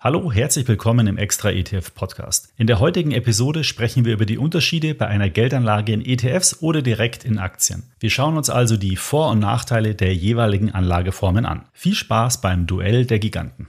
Hallo, herzlich willkommen im Extra ETF Podcast. In der heutigen Episode sprechen wir über die Unterschiede bei einer Geldanlage in ETFs oder direkt in Aktien. Wir schauen uns also die Vor- und Nachteile der jeweiligen Anlageformen an. Viel Spaß beim Duell der Giganten.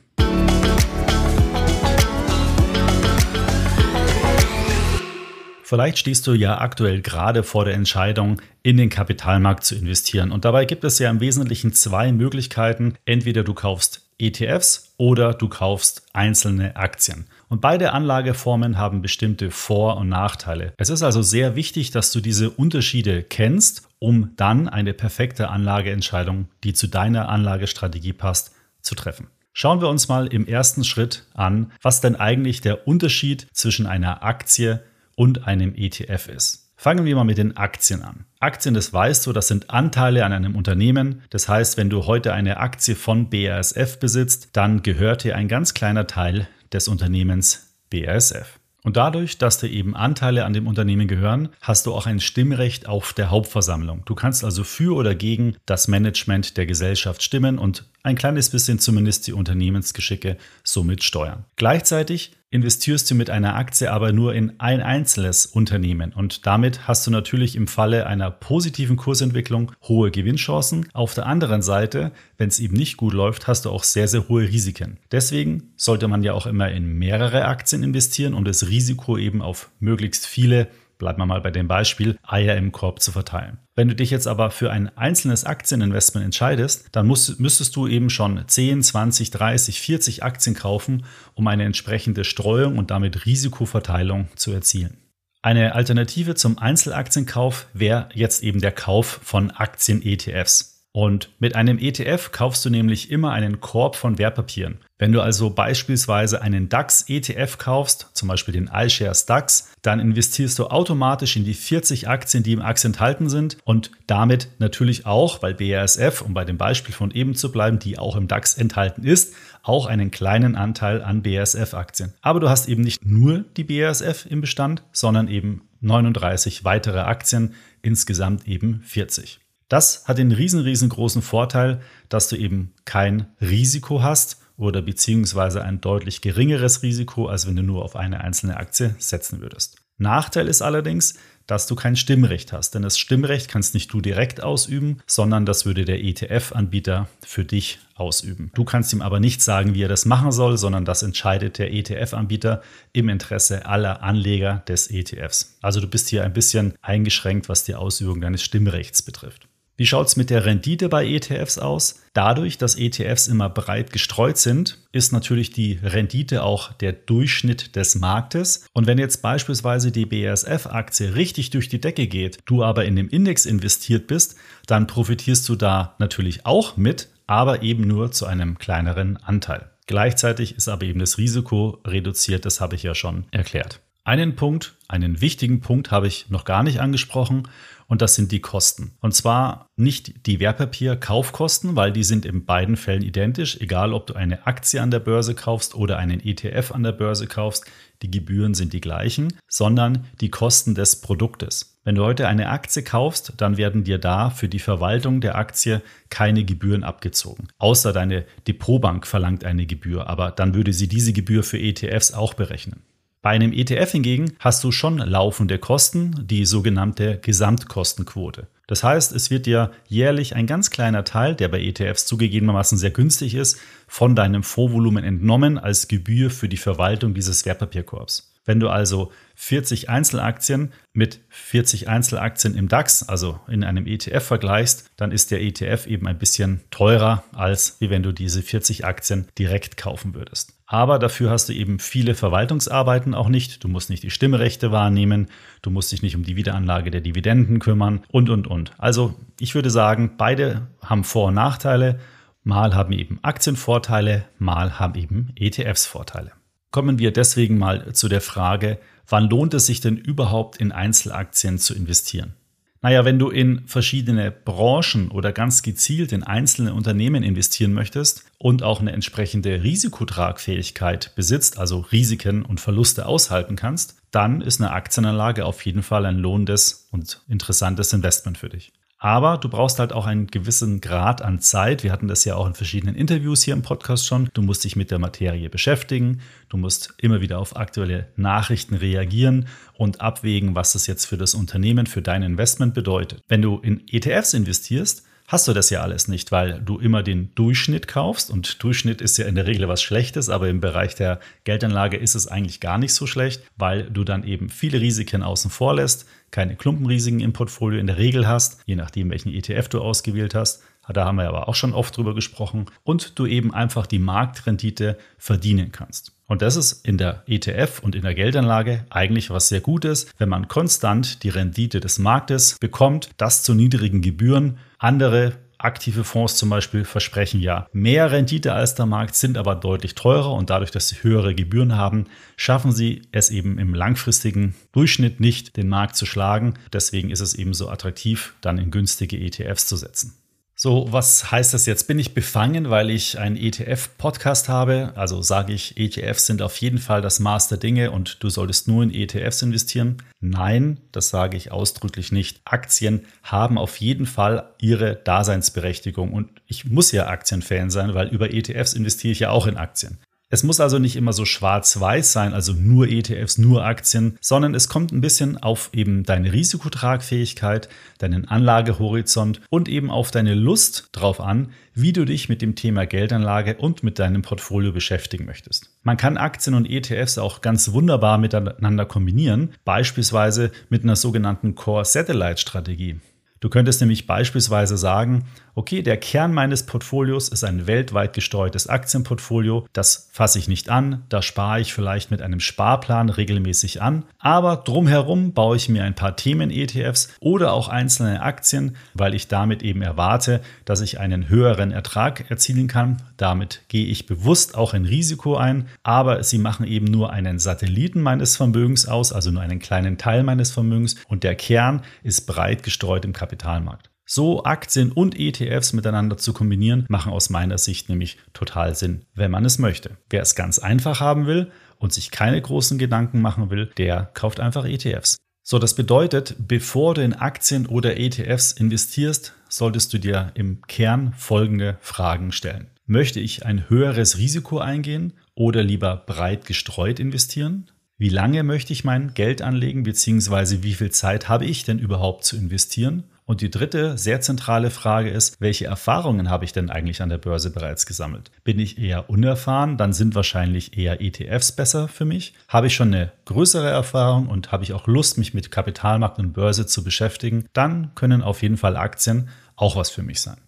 Vielleicht stehst du ja aktuell gerade vor der Entscheidung, in den Kapitalmarkt zu investieren. Und dabei gibt es ja im Wesentlichen zwei Möglichkeiten. Entweder du kaufst ETFs oder du kaufst einzelne Aktien. Und beide Anlageformen haben bestimmte Vor- und Nachteile. Es ist also sehr wichtig, dass du diese Unterschiede kennst, um dann eine perfekte Anlageentscheidung, die zu deiner Anlagestrategie passt, zu treffen. Schauen wir uns mal im ersten Schritt an, was denn eigentlich der Unterschied zwischen einer Aktie und einem ETF ist. Fangen wir mal mit den Aktien an. Aktien, das weißt du, das sind Anteile an einem Unternehmen. Das heißt, wenn du heute eine Aktie von BASF besitzt, dann gehört dir ein ganz kleiner Teil des Unternehmens BASF. Und dadurch, dass dir eben Anteile an dem Unternehmen gehören, hast du auch ein Stimmrecht auf der Hauptversammlung. Du kannst also für oder gegen das Management der Gesellschaft stimmen und ein kleines bisschen zumindest die Unternehmensgeschicke somit steuern. Gleichzeitig investierst du mit einer Aktie aber nur in ein einzelnes Unternehmen und damit hast du natürlich im Falle einer positiven Kursentwicklung hohe Gewinnchancen. Auf der anderen Seite, wenn es eben nicht gut läuft, hast du auch sehr, sehr hohe Risiken. Deswegen sollte man ja auch immer in mehrere Aktien investieren, um das Risiko eben auf möglichst viele bleiben wir mal bei dem Beispiel, Eier im Korb zu verteilen. Wenn du dich jetzt aber für ein einzelnes Aktieninvestment entscheidest, dann musst, müsstest du eben schon 10, 20, 30, 40 Aktien kaufen, um eine entsprechende Streuung und damit Risikoverteilung zu erzielen. Eine Alternative zum Einzelaktienkauf wäre jetzt eben der Kauf von Aktien-ETFs. Und mit einem ETF kaufst du nämlich immer einen Korb von Wertpapieren. Wenn du also beispielsweise einen DAX-ETF kaufst, zum Beispiel den iShares DAX, dann investierst du automatisch in die 40 Aktien, die im Aktien enthalten sind und damit natürlich auch, weil BASF, um bei dem Beispiel von eben zu bleiben, die auch im DAX enthalten ist, auch einen kleinen Anteil an BASF-Aktien. Aber du hast eben nicht nur die BASF im Bestand, sondern eben 39 weitere Aktien, insgesamt eben 40. Das hat den riesen, riesengroßen Vorteil, dass du eben kein Risiko hast oder beziehungsweise ein deutlich geringeres Risiko, als wenn du nur auf eine einzelne Aktie setzen würdest. Nachteil ist allerdings, dass du kein Stimmrecht hast, denn das Stimmrecht kannst nicht du direkt ausüben, sondern das würde der ETF-Anbieter für dich ausüben. Du kannst ihm aber nicht sagen, wie er das machen soll, sondern das entscheidet der ETF-Anbieter im Interesse aller Anleger des ETFs. Also du bist hier ein bisschen eingeschränkt, was die Ausübung deines Stimmrechts betrifft. Wie schaut es mit der Rendite bei ETFs aus? Dadurch, dass ETFs immer breit gestreut sind, ist natürlich die Rendite auch der Durchschnitt des Marktes. Und wenn jetzt beispielsweise die BASF-Aktie richtig durch die Decke geht, du aber in dem Index investiert bist, dann profitierst du da natürlich auch mit, aber eben nur zu einem kleineren Anteil. Gleichzeitig ist aber eben das Risiko reduziert, das habe ich ja schon erklärt. Einen Punkt, einen wichtigen Punkt habe ich noch gar nicht angesprochen und das sind die Kosten. Und zwar nicht die Wertpapierkaufkosten, weil die sind in beiden Fällen identisch, egal ob du eine Aktie an der Börse kaufst oder einen ETF an der Börse kaufst, die Gebühren sind die gleichen, sondern die Kosten des Produktes. Wenn du heute eine Aktie kaufst, dann werden dir da für die Verwaltung der Aktie keine Gebühren abgezogen. Außer deine Depotbank verlangt eine Gebühr, aber dann würde sie diese Gebühr für ETFs auch berechnen. Bei einem ETF hingegen hast du schon laufende Kosten, die sogenannte Gesamtkostenquote. Das heißt, es wird dir jährlich ein ganz kleiner Teil, der bei ETFs zugegebenermaßen sehr günstig ist, von deinem Fondsvolumen entnommen als Gebühr für die Verwaltung dieses Wertpapierkorbs. Wenn du also 40 Einzelaktien mit 40 Einzelaktien im DAX, also in einem ETF vergleichst, dann ist der ETF eben ein bisschen teurer, als wie wenn du diese 40 Aktien direkt kaufen würdest. Aber dafür hast du eben viele Verwaltungsarbeiten auch nicht. Du musst nicht die Stimmrechte wahrnehmen, du musst dich nicht um die Wiederanlage der Dividenden kümmern und, und, und. Also ich würde sagen, beide haben Vor- und Nachteile. Mal haben eben Aktien Vorteile, mal haben eben ETFs Vorteile. Kommen wir deswegen mal zu der Frage, wann lohnt es sich denn überhaupt in Einzelaktien zu investieren? Naja, wenn du in verschiedene Branchen oder ganz gezielt in einzelne Unternehmen investieren möchtest und auch eine entsprechende Risikotragfähigkeit besitzt, also Risiken und Verluste aushalten kannst, dann ist eine Aktienanlage auf jeden Fall ein lohnendes und interessantes Investment für dich. Aber du brauchst halt auch einen gewissen Grad an Zeit. Wir hatten das ja auch in verschiedenen Interviews hier im Podcast schon. Du musst dich mit der Materie beschäftigen. Du musst immer wieder auf aktuelle Nachrichten reagieren und abwägen, was das jetzt für das Unternehmen, für dein Investment bedeutet. Wenn du in ETFs investierst, hast du das ja alles nicht, weil du immer den Durchschnitt kaufst und Durchschnitt ist ja in der Regel was Schlechtes, aber im Bereich der Geldanlage ist es eigentlich gar nicht so schlecht, weil du dann eben viele Risiken außen vor lässt, keine Klumpenrisiken im Portfolio in der Regel hast, je nachdem welchen ETF du ausgewählt hast. Da haben wir aber auch schon oft drüber gesprochen und du eben einfach die Marktrendite verdienen kannst. Und das ist in der ETF und in der Geldanlage eigentlich was sehr Gutes, wenn man konstant die Rendite des Marktes bekommt, das zu niedrigen Gebühren. Andere aktive Fonds zum Beispiel versprechen ja mehr Rendite als der Markt, sind aber deutlich teurer und dadurch, dass sie höhere Gebühren haben, schaffen sie es eben im langfristigen Durchschnitt nicht, den Markt zu schlagen. Deswegen ist es eben so attraktiv, dann in günstige ETFs zu setzen. So, was heißt das jetzt? Bin ich befangen, weil ich einen ETF-Podcast habe? Also sage ich, ETFs sind auf jeden Fall das Maß der Dinge und du solltest nur in ETFs investieren? Nein, das sage ich ausdrücklich nicht. Aktien haben auf jeden Fall ihre Daseinsberechtigung und ich muss ja Aktienfan sein, weil über ETFs investiere ich ja auch in Aktien. Es muss also nicht immer so schwarz-weiß sein, also nur ETFs, nur Aktien, sondern es kommt ein bisschen auf eben deine Risikotragfähigkeit, deinen Anlagehorizont und eben auf deine Lust drauf an, wie du dich mit dem Thema Geldanlage und mit deinem Portfolio beschäftigen möchtest. Man kann Aktien und ETFs auch ganz wunderbar miteinander kombinieren, beispielsweise mit einer sogenannten Core Satellite Strategie. Du könntest nämlich beispielsweise sagen, okay, der Kern meines Portfolios ist ein weltweit gestreutes Aktienportfolio, das fasse ich nicht an, da spare ich vielleicht mit einem Sparplan regelmäßig an, aber drumherum baue ich mir ein paar Themen-ETFs oder auch einzelne Aktien, weil ich damit eben erwarte, dass ich einen höheren Ertrag erzielen kann. Damit gehe ich bewusst auch ein Risiko ein, aber sie machen eben nur einen Satelliten meines Vermögens aus, also nur einen kleinen Teil meines Vermögens und der Kern ist breit gestreut im Kapitalmarkt. So Aktien und ETFs miteinander zu kombinieren, machen aus meiner Sicht nämlich total Sinn, wenn man es möchte. Wer es ganz einfach haben will und sich keine großen Gedanken machen will, der kauft einfach ETFs. So, das bedeutet, bevor du in Aktien oder ETFs investierst, solltest du dir im Kern folgende Fragen stellen. Möchte ich ein höheres Risiko eingehen oder lieber breit gestreut investieren? Wie lange möchte ich mein Geld anlegen, beziehungsweise wie viel Zeit habe ich denn überhaupt zu investieren? Und die dritte sehr zentrale Frage ist, welche Erfahrungen habe ich denn eigentlich an der Börse bereits gesammelt? Bin ich eher unerfahren, dann sind wahrscheinlich eher ETFs besser für mich. Habe ich schon eine größere Erfahrung und habe ich auch Lust, mich mit Kapitalmarkt und Börse zu beschäftigen, dann können auf jeden Fall Aktien auch was für mich sein.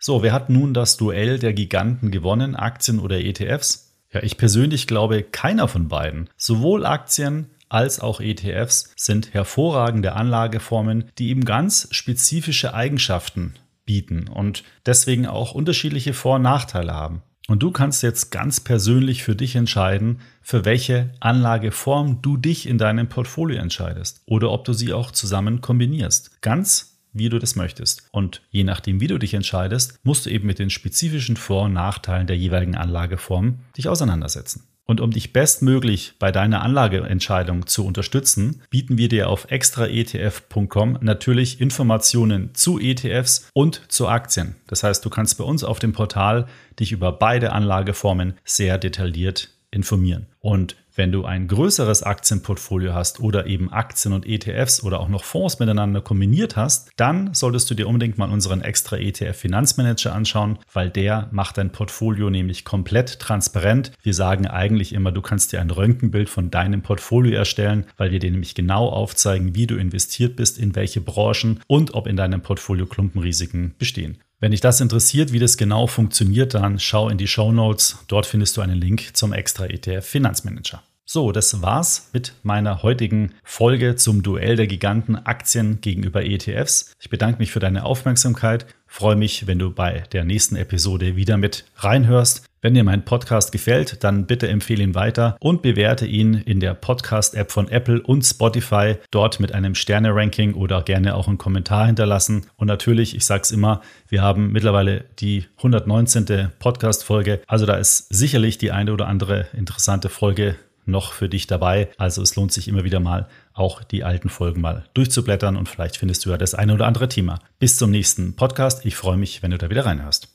So, wer hat nun das Duell der Giganten gewonnen, Aktien oder ETFs? Ja, ich persönlich glaube keiner von beiden. Sowohl Aktien als auch ETFs sind hervorragende Anlageformen, die eben ganz spezifische Eigenschaften bieten und deswegen auch unterschiedliche Vor- und Nachteile haben. Und du kannst jetzt ganz persönlich für dich entscheiden, für welche Anlageform du dich in deinem Portfolio entscheidest oder ob du sie auch zusammen kombinierst. Ganz wie du das möchtest. Und je nachdem, wie du dich entscheidest, musst du eben mit den spezifischen Vor- und Nachteilen der jeweiligen Anlageform dich auseinandersetzen. Und um dich bestmöglich bei deiner Anlageentscheidung zu unterstützen, bieten wir dir auf extraetf.com natürlich Informationen zu ETFs und zu Aktien. Das heißt, du kannst bei uns auf dem Portal dich über beide Anlageformen sehr detailliert informieren. Und wenn du ein größeres Aktienportfolio hast oder eben Aktien und ETFs oder auch noch Fonds miteinander kombiniert hast, dann solltest du dir unbedingt mal unseren extra ETF Finanzmanager anschauen, weil der macht dein Portfolio nämlich komplett transparent. Wir sagen eigentlich immer, du kannst dir ein Röntgenbild von deinem Portfolio erstellen, weil wir dir nämlich genau aufzeigen, wie du investiert bist, in welche Branchen und ob in deinem Portfolio Klumpenrisiken bestehen. Wenn dich das interessiert, wie das genau funktioniert, dann schau in die Show Notes. Dort findest du einen Link zum extra ETF Finanzmanager. So, das war's mit meiner heutigen Folge zum Duell der Giganten Aktien gegenüber ETFs. Ich bedanke mich für deine Aufmerksamkeit, freue mich, wenn du bei der nächsten Episode wieder mit reinhörst. Wenn dir mein Podcast gefällt, dann bitte empfehle ihn weiter und bewerte ihn in der Podcast-App von Apple und Spotify, dort mit einem Sterne-Ranking oder gerne auch einen Kommentar hinterlassen. Und natürlich, ich sage es immer, wir haben mittlerweile die 119. Podcast-Folge, also da ist sicherlich die eine oder andere interessante Folge noch für dich dabei. Also es lohnt sich immer wieder mal, auch die alten Folgen mal durchzublättern und vielleicht findest du ja das eine oder andere Thema. Bis zum nächsten Podcast. Ich freue mich, wenn du da wieder reinhörst.